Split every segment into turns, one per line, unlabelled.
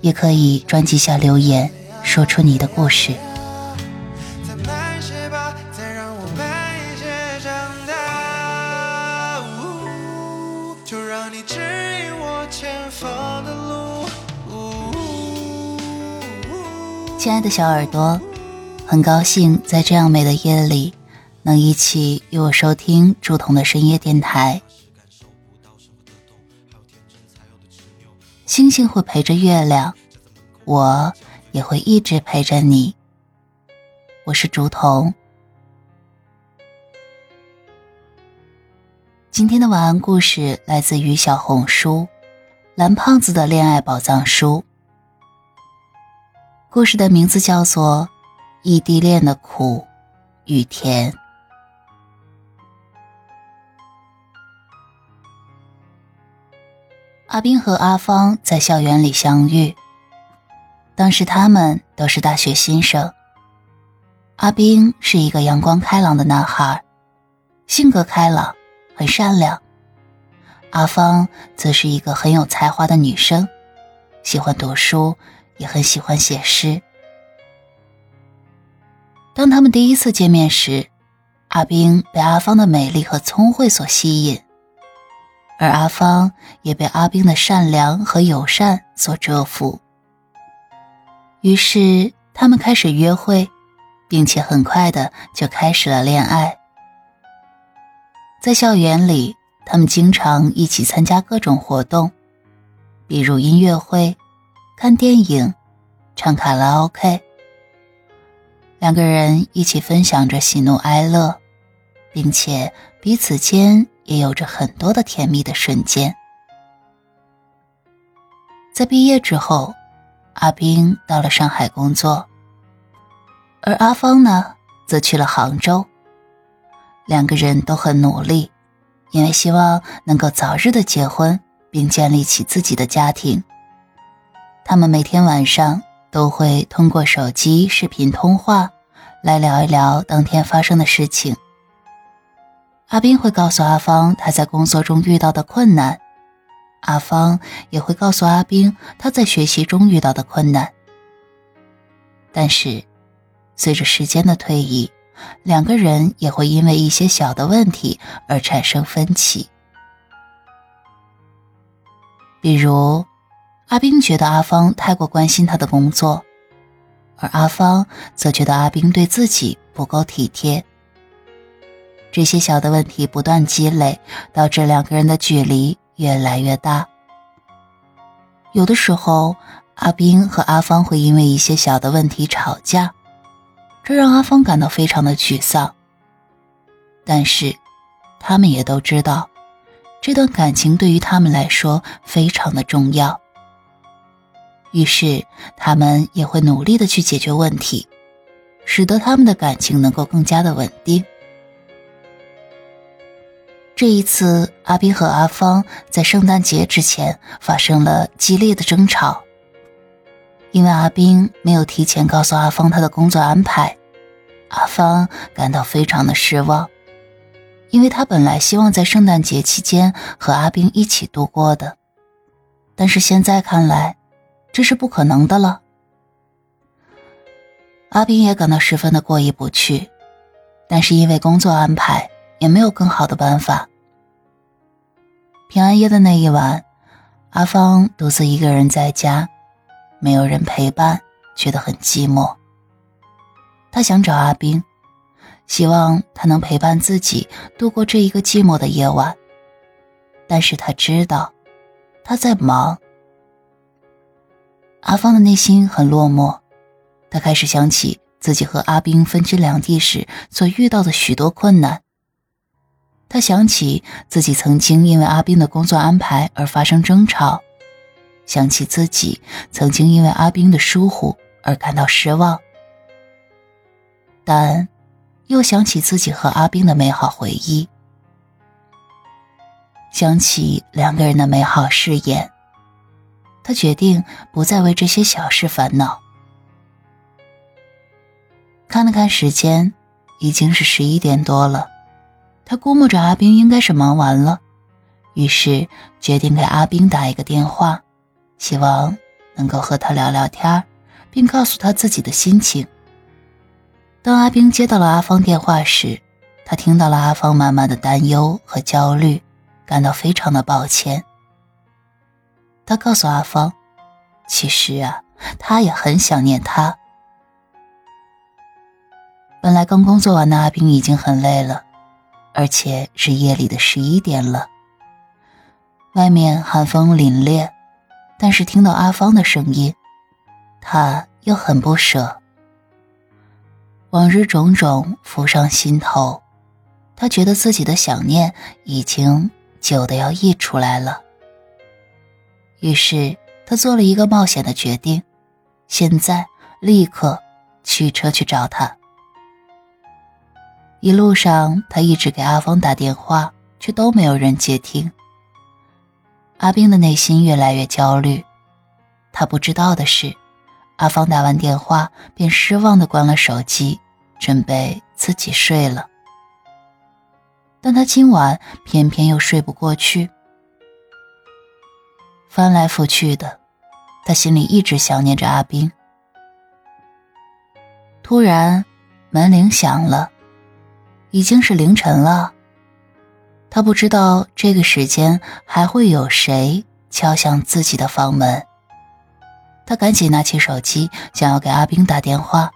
也可以专辑下留言，说出你的故事。亲爱的小耳朵，很高兴在这样美的夜里，能一起与我收听竹筒的深夜电台。星星会陪着月亮，我也会一直陪着你。我是竹筒。今天的晚安故事来自于小红书“蓝胖子的恋爱宝藏书”。故事的名字叫做《异地恋的苦与甜》。阿斌和阿芳在校园里相遇。当时他们都是大学新生。阿斌是一个阳光开朗的男孩，性格开朗，很善良。阿芳则是一个很有才华的女生，喜欢读书，也很喜欢写诗。当他们第一次见面时，阿斌被阿芳的美丽和聪慧所吸引。而阿芳也被阿冰的善良和友善所折服，于是他们开始约会，并且很快的就开始了恋爱。在校园里，他们经常一起参加各种活动，比如音乐会、看电影、唱卡拉 OK。两个人一起分享着喜怒哀乐，并且彼此间。也有着很多的甜蜜的瞬间。在毕业之后，阿斌到了上海工作，而阿芳呢，则去了杭州。两个人都很努力，因为希望能够早日的结婚，并建立起自己的家庭。他们每天晚上都会通过手机视频通话，来聊一聊当天发生的事情。阿斌会告诉阿芳他在工作中遇到的困难，阿芳也会告诉阿斌他在学习中遇到的困难。但是，随着时间的推移，两个人也会因为一些小的问题而产生分歧。比如，阿斌觉得阿芳太过关心他的工作，而阿芳则觉得阿斌对自己不够体贴。这些小的问题不断积累，导致两个人的距离越来越大。有的时候，阿斌和阿芳会因为一些小的问题吵架，这让阿芳感到非常的沮丧。但是，他们也都知道，这段感情对于他们来说非常的重要。于是，他们也会努力的去解决问题，使得他们的感情能够更加的稳定。这一次，阿斌和阿芳在圣诞节之前发生了激烈的争吵。因为阿斌没有提前告诉阿芳他的工作安排，阿芳感到非常的失望，因为他本来希望在圣诞节期间和阿斌一起度过的，但是现在看来，这是不可能的了。阿斌也感到十分的过意不去，但是因为工作安排，也没有更好的办法。平安夜的那一晚，阿芳独自一个人在家，没有人陪伴，觉得很寂寞。他想找阿斌，希望他能陪伴自己度过这一个寂寞的夜晚。但是他知道，他在忙。阿芳的内心很落寞，她开始想起自己和阿斌分居两地时所遇到的许多困难。他想起自己曾经因为阿斌的工作安排而发生争吵，想起自己曾经因为阿斌的疏忽而感到失望，但又想起自己和阿斌的美好回忆，想起两个人的美好誓言，他决定不再为这些小事烦恼。看了看时间，已经是十一点多了。他估摸着阿冰应该是忙完了，于是决定给阿冰打一个电话，希望能够和他聊聊天并告诉他自己的心情。当阿冰接到了阿芳电话时，他听到了阿芳满满的担忧和焦虑，感到非常的抱歉。他告诉阿芳，其实啊，他也很想念他。本来刚工作完的阿冰已经很累了。而且是夜里的十一点了，外面寒风凛冽，但是听到阿芳的声音，他又很不舍。往日种种浮上心头，他觉得自己的想念已经久的要溢出来了。于是他做了一个冒险的决定，现在立刻驱车去找他。一路上，他一直给阿芳打电话，却都没有人接听。阿冰的内心越来越焦虑。他不知道的是，阿芳打完电话便失望的关了手机，准备自己睡了。但他今晚偏偏又睡不过去，翻来覆去的，他心里一直想念着阿冰。突然，门铃响了。已经是凌晨了，他不知道这个时间还会有谁敲响自己的房门。他赶紧拿起手机，想要给阿冰打电话，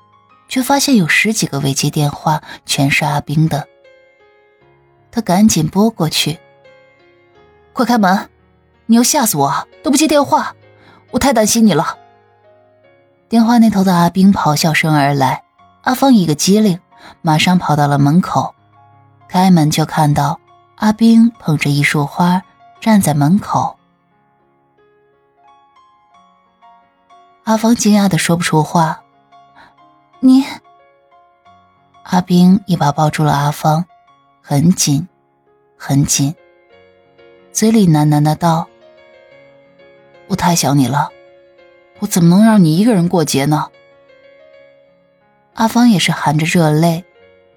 却发现有十几个未接电话全是阿冰的。他赶紧拨过去：“快开门！你要吓死我，都不接电话，我太担心你了。”电话那头的阿冰咆哮声而来，阿芳一个机灵。马上跑到了门口，开门就看到阿冰捧着一束花站在门口。阿芳惊讶的说不出话。你，阿冰一把抱住了阿芳，很紧，很紧，嘴里喃喃的道：“我太想你了，我怎么能让你一个人过节呢？”阿芳也是含着热泪，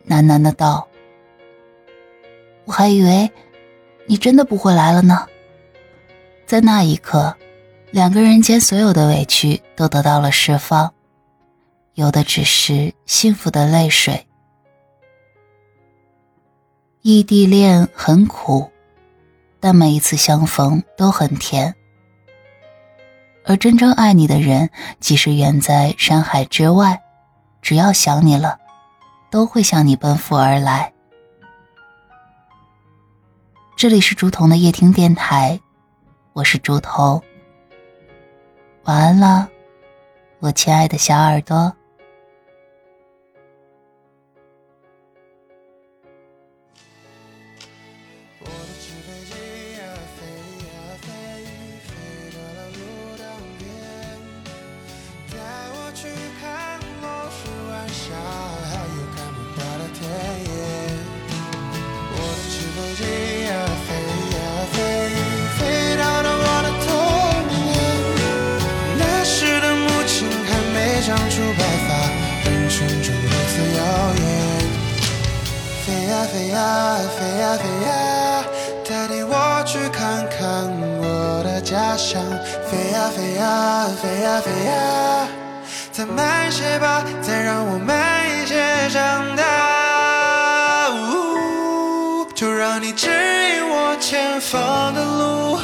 喃喃的道：“我还以为你真的不会来了呢。”在那一刻，两个人间所有的委屈都得到了释放，有的只是幸福的泪水。异地恋很苦，但每一次相逢都很甜。而真正爱你的人，即使远在山海之外。只要想你了，都会向你奔赴而来。这里是竹筒的夜听电台，我是竹筒。晚安了，我亲爱的小耳朵。
飞呀飞呀飞呀，带领我去看看我的家乡。飞呀飞呀飞呀飞呀，再慢些吧，再让我慢一些长大。呜就让你指引我前方的路。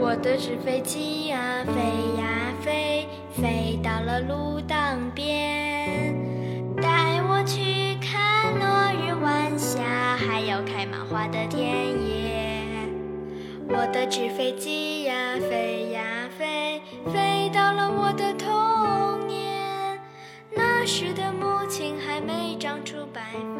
我的纸飞机有开满花的田野。我的纸飞机呀飞呀飞，飞到了我的童年。
那时的母亲还没长出白发。